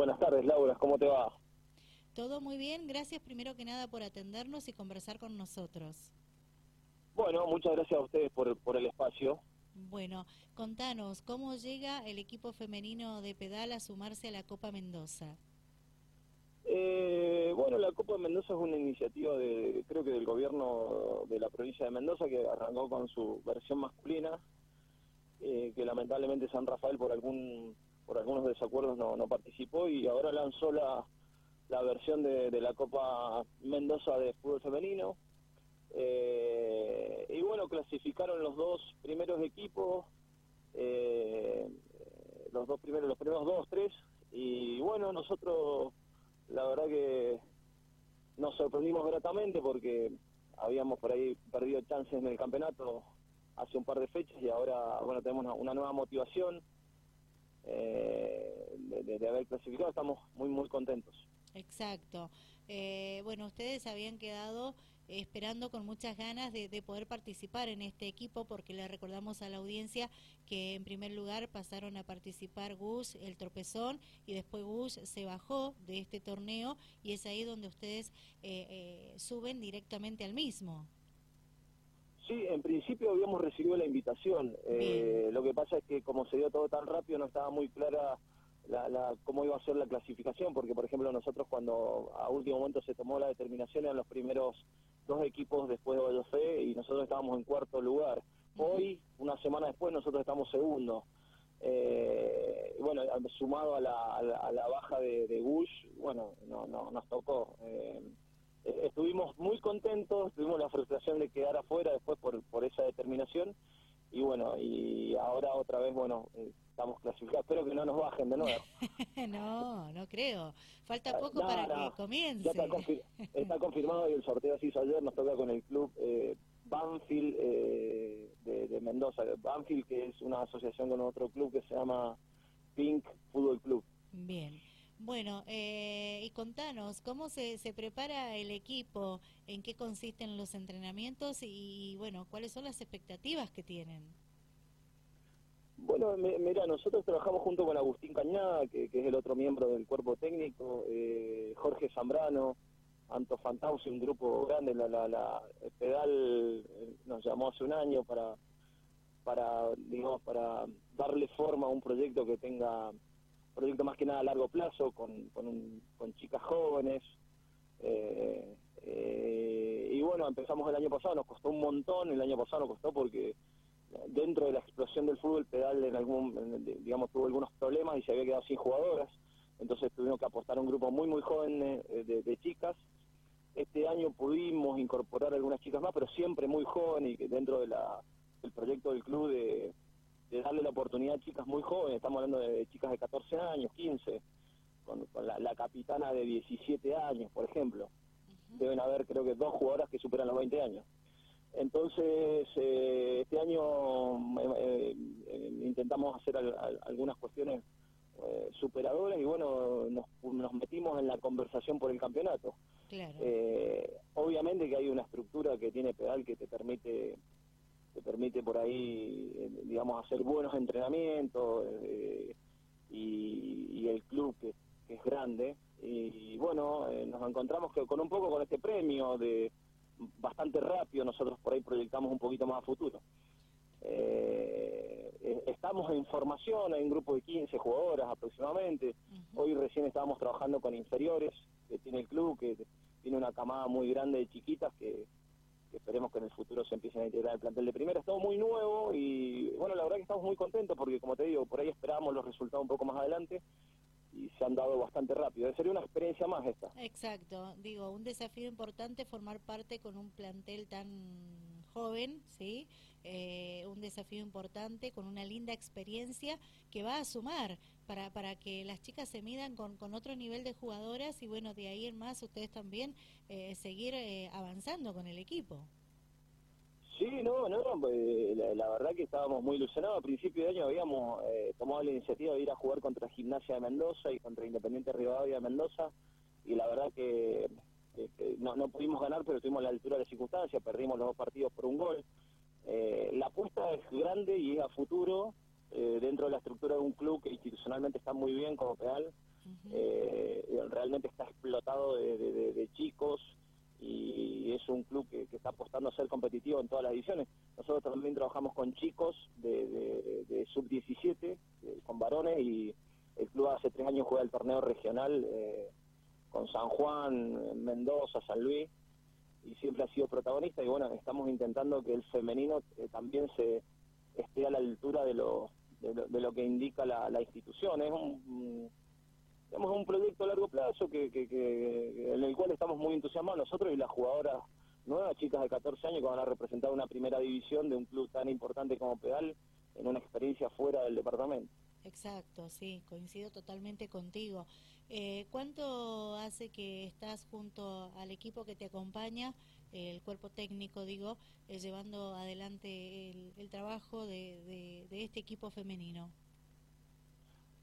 Buenas tardes, Laura, ¿cómo te va? Todo muy bien, gracias primero que nada por atendernos y conversar con nosotros. Bueno, muchas gracias a ustedes por, por el espacio. Bueno, contanos, ¿cómo llega el equipo femenino de pedal a sumarse a la Copa Mendoza? Eh, bueno, la Copa de Mendoza es una iniciativa de, creo que del gobierno de la provincia de Mendoza que arrancó con su versión masculina, eh, que lamentablemente San Rafael por algún por algunos desacuerdos no, no participó y ahora lanzó la, la versión de, la Copa Mendoza de fútbol femenino. Eh, y bueno, clasificaron los dos primeros equipos, eh, los dos primeros, los primeros dos, tres, y bueno, nosotros la verdad que nos sorprendimos gratamente porque habíamos por ahí perdido chances en el campeonato hace un par de fechas y ahora bueno tenemos una nueva motivación eh, de, haber clasificado, estamos muy muy contentos. Exacto. Eh, bueno, ustedes habían quedado esperando con muchas ganas de, de, poder participar en este equipo porque le recordamos a la audiencia que en primer lugar pasaron a participar Gus, el tropezón, y después Gus se bajó de este torneo y es ahí donde ustedes eh, eh, suben directamente al mismo. Sí, en principio habíamos recibido la invitación. Eh, lo que pasa es que como se dio todo tan rápido no estaba muy clara la, la, cómo iba a ser la clasificación, porque por ejemplo nosotros cuando a último momento se tomó la determinación eran los primeros dos equipos después de Vallofe y nosotros estábamos en cuarto lugar. Hoy, una semana después, nosotros estamos segundo. Eh, bueno, sumado a la, a la, a la baja de, de, Bush, bueno, no, no nos tocó. Eh, estuvimos muy contentos, tuvimos la frustración de quedar afuera después por, por esa determinación y bueno, y ahora otra vez, bueno, eh, estamos clasificados. Espero que no nos bajen de nuevo. no, no creo. Falta poco no, para no. que comience. Ya está, confir está, confirmado y el sorteo se hizo ayer. Nos toca con el club eh, Banfield eh, de, de, Mendoza. Banfield, que es una asociación con otro club que se llama Pink Fútbol Club. Bien. Bueno, eh, y contanos, ¿cómo se, se prepara el equipo? ¿En qué consisten los entrenamientos? Y, bueno, ¿cuáles son las expectativas que tienen? Bueno, mira, nosotros trabajamos junto con Agustín Cañada, que, es el otro miembro del cuerpo técnico, eh, Jorge Zambrano, Anto Fantausi, un grupo grande, la, la, la pedal eh, nos llamó hace un año para, para, digamos, para darle forma a un proyecto que tenga proyecto más que nada a largo plazo, con, con, un, con chicas jóvenes. Eh, eh, y bueno, empezamos el año pasado, nos costó un montón, el año pasado nos costó porque dentro de la explosión del fútbol, Pedal en algún, digamos, tuvo algunos problemas y se había quedado sin jugadoras, entonces tuvimos que apostar a un grupo muy, muy joven de, de, chicas. Este año pudimos incorporar algunas chicas más, pero siempre muy jóvenes y dentro de la, del proyecto del club de de darle la oportunidad a chicas muy jóvenes, estamos hablando de chicas de 14 años, 15, con, con la, la, capitana de 17 años, por ejemplo. Uh -huh. Deben haber creo que dos jugadoras que superan los 20 años. Entonces, eh, este año eh, eh, intentamos hacer al, al, algunas cuestiones eh, superadoras y bueno, nos, nos, metimos en la conversación por el campeonato. Claro. Eh, obviamente que hay una estructura que tiene pedal que te permite te permite por ahí, eh, digamos, hacer buenos entrenamientos eh, y, y, el club que, que es grande. Y, y bueno, eh, nos encontramos que con un poco con este premio de bastante rápido, nosotros por ahí proyectamos un poquito más a futuro. Eh, estamos en formación, hay un grupo de 15 jugadoras aproximadamente. Uh -huh. Hoy recién estábamos trabajando con inferiores que tiene el club, que tiene una camada muy grande de chiquitas que esperemos que en el futuro se empiecen a integrar el plantel de primera. Estamos muy nuevo y bueno, la verdad que estamos muy contentos porque como te digo, por ahí esperamos los resultados un poco más adelante y se han dado bastante rápido. Sería una experiencia más esta. Exacto, digo, un desafío importante formar parte con un plantel tan joven, ¿sí? Eh, un desafío importante con una linda experiencia que va a sumar para, para que las chicas se midan con, con otro nivel de jugadoras y bueno, de ahí en más ustedes también eh, seguir eh, avanzando con el equipo. Sí, no, no, pues, la, la, verdad que estábamos muy ilusionados. A principio de año habíamos eh, tomado la iniciativa de ir a jugar contra Gimnasia de Mendoza y contra Independiente Rivadavia de Mendoza. Y la verdad que, que no, no, pudimos ganar, pero estuvimos a la altura de las circunstancias, perdimos los dos partidos por un gol. Eh, la apuesta es grande y es a futuro, eh, dentro de la estructura de un club que institucionalmente está muy bien como Pedal, realmente está explotado de, chicos y es un club que, está apostando a ser competitivo en todas las ediciones. Nosotros también trabajamos con chicos de, sub-17, con varones, y el club hace tres años juega el torneo regional con San Juan, Mendoza, San Luis, y siempre ha sido protagonista y bueno, estamos intentando que el femenino eh, también se esté a la altura de lo, de lo, que indica la, institución. Es un, tenemos un proyecto a largo plazo que, que, en el cual estamos muy entusiasmados nosotros y las jugadoras nuevas, chicas de 14 años que van a representar una primera división de un club tan importante como Pedal en una experiencia fuera del departamento. Exacto, sí, coincido totalmente contigo. Eh, ¿Cuánto hace que estás junto al equipo que te acompaña, el cuerpo técnico, digo, eh, llevando adelante el, trabajo de, este equipo femenino?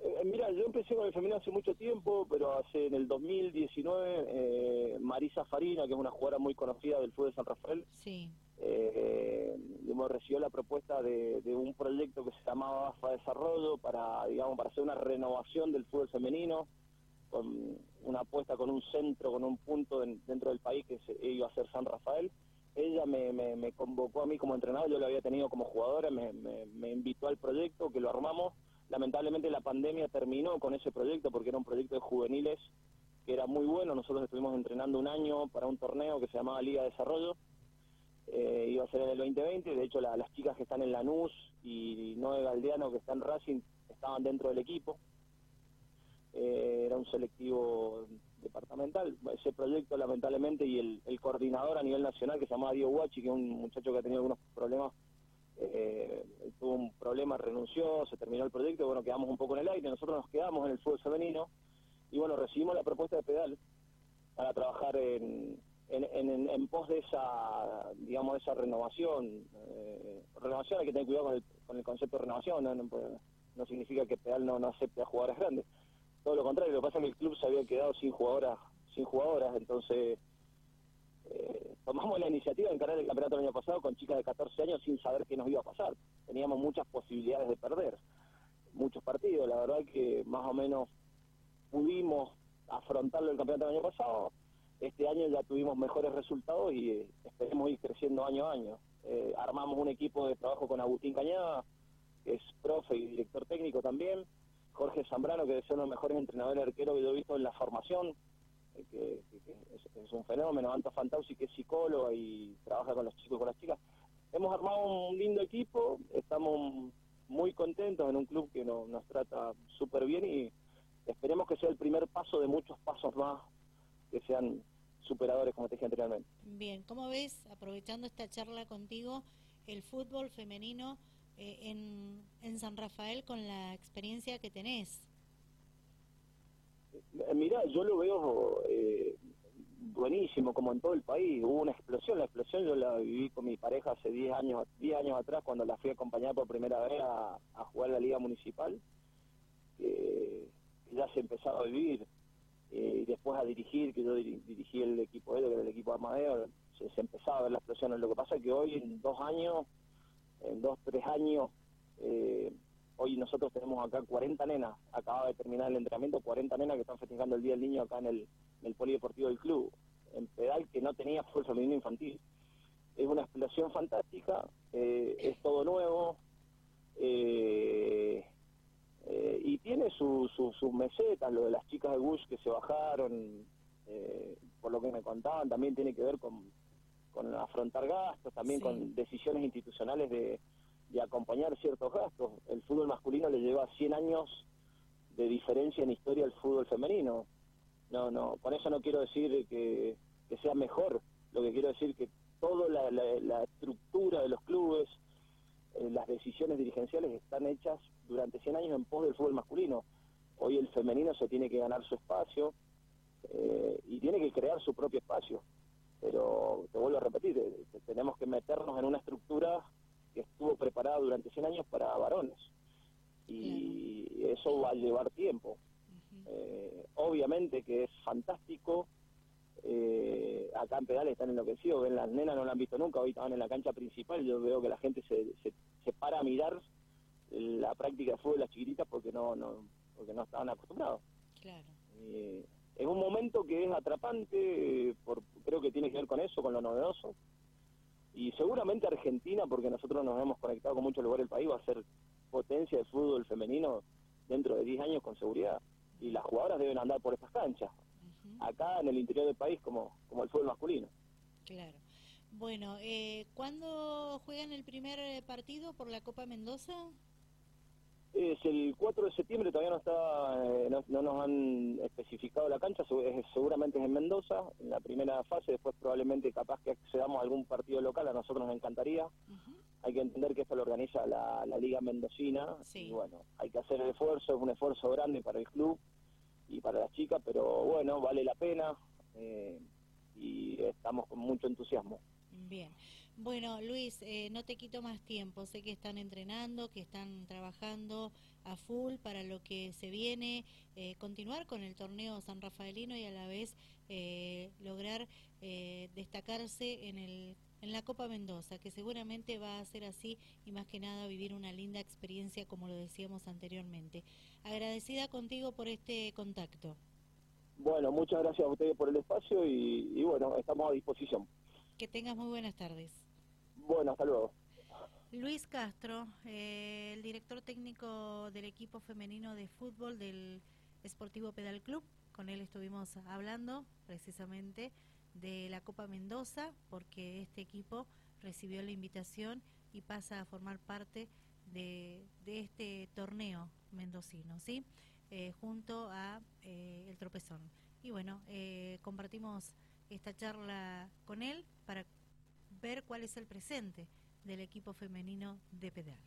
Eh, mira, yo empecé con el femenino hace mucho tiempo, pero hace en el 2019 Marisa Farina, que es una jugadora muy conocida del fútbol de San Rafael, sí eh, hemos recibido la propuesta de, un proyecto que se llamaba AFA Desarrollo para, digamos, para hacer una renovación del fútbol femenino, con una apuesta con un centro, con un punto dentro del país que se, iba a ser San Rafael. Ella me, convocó a mí como entrenador, yo lo había tenido como jugadora, me, me invitó al proyecto, que lo armamos. Lamentablemente la pandemia terminó con ese proyecto porque era un proyecto de juveniles que era muy bueno. Nosotros estuvimos entrenando un año para un torneo que se llamaba Liga de Desarrollo. Eh, iba a ser en el 2020, de hecho las chicas que están en Lanús y Noé Galdeano que están en Racing estaban dentro del equipo, eh, era un selectivo departamental, ese proyecto lamentablemente y el, coordinador a nivel nacional que se llamaba Diego Guachi, que es un muchacho que ha tenido algunos problemas, eh, tuvo un problema, renunció, se terminó el proyecto, bueno, quedamos un poco en el aire, nosotros nos quedamos en el fútbol femenino y bueno, recibimos la propuesta de Pedal para trabajar en en, en, pos de esa, digamos, esa renovación. Eh, renovación hay que tener cuidado con el, con el concepto de renovación, no, no, significa que Pedal no, no acepte a jugadoras grandes. Todo lo contrario, lo que pasa es que el club se había quedado sin jugadoras, sin jugadoras, entonces eh, tomamos la iniciativa de encarar el campeonato el año pasado con chicas de 14 años sin saber qué nos iba a pasar. Teníamos muchas posibilidades de perder, muchos partidos, la verdad que más o menos pudimos afrontarlo el campeonato del año pasado, este año ya tuvimos mejores resultados y eh, esperemos ir creciendo año a año. Eh, armamos un equipo de trabajo con Agustín Cañada, que es profe y director técnico también, Jorge Zambrano, que es uno de los mejores entrenadores arqueros que yo he visto en la formación, que, es, un fenómeno, Anto Fantausi, que es psicólogo y trabaja con los chicos y con las chicas. Hemos armado un lindo equipo, estamos muy contentos en un club que nos trata súper bien y esperemos que sea el primer paso de muchos pasos más que sean superadores, como te dije anteriormente. Bien, ¿cómo ves, aprovechando esta charla contigo, el fútbol femenino eh, en, en San Rafael con la experiencia que tenés? Eh, mira, yo lo veo eh, buenísimo, como en todo el país. Hubo una explosión, la explosión yo la viví con mi pareja hace 10 años, 10 años atrás, cuando la fui a acompañar por primera vez a, jugar la Liga Municipal. ya se empezaba a vivir eh, y después a dirigir, que yo dirigí el equipo de que era el equipo Armadeo, se, empezaba a ver las explosiones. Lo que pasa es que hoy, en dos años, en dos, tres años, eh, hoy nosotros tenemos acá 40 nenas, acaba de terminar el entrenamiento, 40 nenas que están festejando el Día del Niño acá en el, polideportivo del club, en pedal que no tenía fuerza femenino infantil. Es una explosión fantástica, eh, es todo nuevo, eh, eh, y tiene sus mesetas, lo de las chicas de Bush que se bajaron, eh, por lo que me contaban, también tiene que ver con, con afrontar gastos, también con decisiones institucionales de, de acompañar ciertos gastos. El fútbol masculino le lleva 100 años de diferencia en historia al fútbol femenino. No, no, con eso no quiero decir que, sea mejor, lo que quiero decir que toda la, estructura de los clubes, eh, las decisiones dirigenciales están hechas durante 100 años en pos del fútbol masculino. Hoy el femenino se tiene que ganar su espacio eh, y tiene que crear su propio espacio. Pero te vuelvo a repetir, eh, tenemos que meternos en una estructura estuvo preparada durante 100 años para varones. Y eso va a llevar tiempo. obviamente que es fantástico eh, acá en Pedales están enloquecidos, ven las nenas, no la han visto nunca, hoy estaban en la cancha principal, yo veo que la gente se, se, para a mirar la práctica de fútbol de las chiquititas porque no, no, porque no estaban acostumbrados. Claro. Eh, es un momento que es atrapante, por, creo que tiene que ver con eso, con lo novedoso. Y seguramente Argentina, porque nosotros nos hemos conectado con muchos lugares del país, va a ser potencia de fútbol femenino dentro de 10 años con seguridad. Y las jugadoras deben andar por estas canchas, acá en el interior del país como, como el fútbol masculino. Claro. Bueno, eh, ¿cuándo juegan el primer eh, partido por la Copa Mendoza? Es el 4 de septiembre, todavía no está, eh, no, nos han especificado la cancha, seguramente es en Mendoza, en la primera fase, después probablemente capaz que accedamos a algún partido local, a nosotros nos encantaría. Hay que entender que esto lo organiza la, Liga Mendocina, y bueno, hay que hacer el esfuerzo, es un esfuerzo grande para el club y para las chicas, pero bueno, vale la pena eh, y estamos con mucho entusiasmo. Bien. Bueno, Luis, eh, no te quito más tiempo. Sé que están entrenando, que están trabajando a full para lo que se viene, eh, continuar con el torneo San Rafaelino y a la vez eh, lograr destacarse en, el, en la Copa Mendoza, que seguramente va a ser así y más que nada vivir una linda experiencia como lo decíamos anteriormente. Agradecida contigo por este contacto. Bueno, muchas gracias a ustedes por el espacio y bueno, estamos a disposición. Que tengas muy buenas tardes. Bueno, hasta luego. Luis Castro, eh, el director técnico del equipo femenino de fútbol del Esportivo Pedal Club. Con él estuvimos hablando precisamente de la Copa Mendoza, porque este equipo recibió la invitación y pasa a formar parte de, este torneo mendocino, ¿sí? Eh, junto a eh, El Tropezón. Y bueno, compartimos esta charla con él para ver cuál es el presente del equipo femenino de pedal.